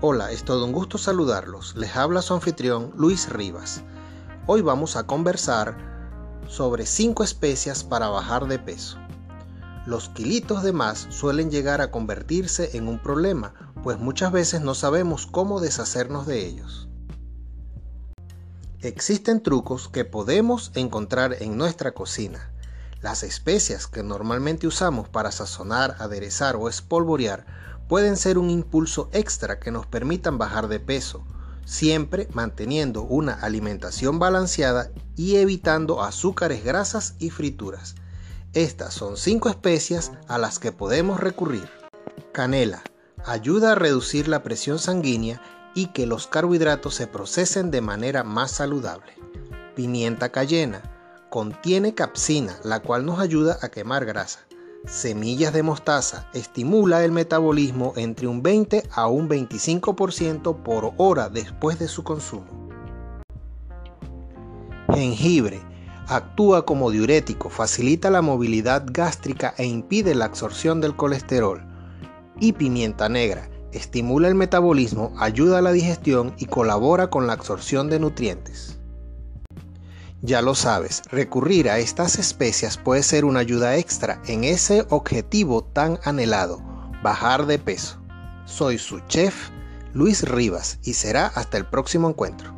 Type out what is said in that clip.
Hola, es todo un gusto saludarlos. Les habla su anfitrión Luis Rivas. Hoy vamos a conversar sobre 5 especias para bajar de peso. Los kilitos de más suelen llegar a convertirse en un problema, pues muchas veces no sabemos cómo deshacernos de ellos. Existen trucos que podemos encontrar en nuestra cocina. Las especias que normalmente usamos para sazonar, aderezar o espolvorear pueden ser un impulso extra que nos permitan bajar de peso, siempre manteniendo una alimentación balanceada y evitando azúcares, grasas y frituras. Estas son 5 especias a las que podemos recurrir. Canela. Ayuda a reducir la presión sanguínea y que los carbohidratos se procesen de manera más saludable. Pimienta cayena. Contiene capsina, la cual nos ayuda a quemar grasa semillas de mostaza estimula el metabolismo entre un 20 a un 25% por hora después de su consumo. Jengibre actúa como diurético, facilita la movilidad gástrica e impide la absorción del colesterol. Y pimienta negra estimula el metabolismo, ayuda a la digestión y colabora con la absorción de nutrientes. Ya lo sabes, recurrir a estas especias puede ser una ayuda extra en ese objetivo tan anhelado, bajar de peso. Soy su chef, Luis Rivas, y será hasta el próximo encuentro.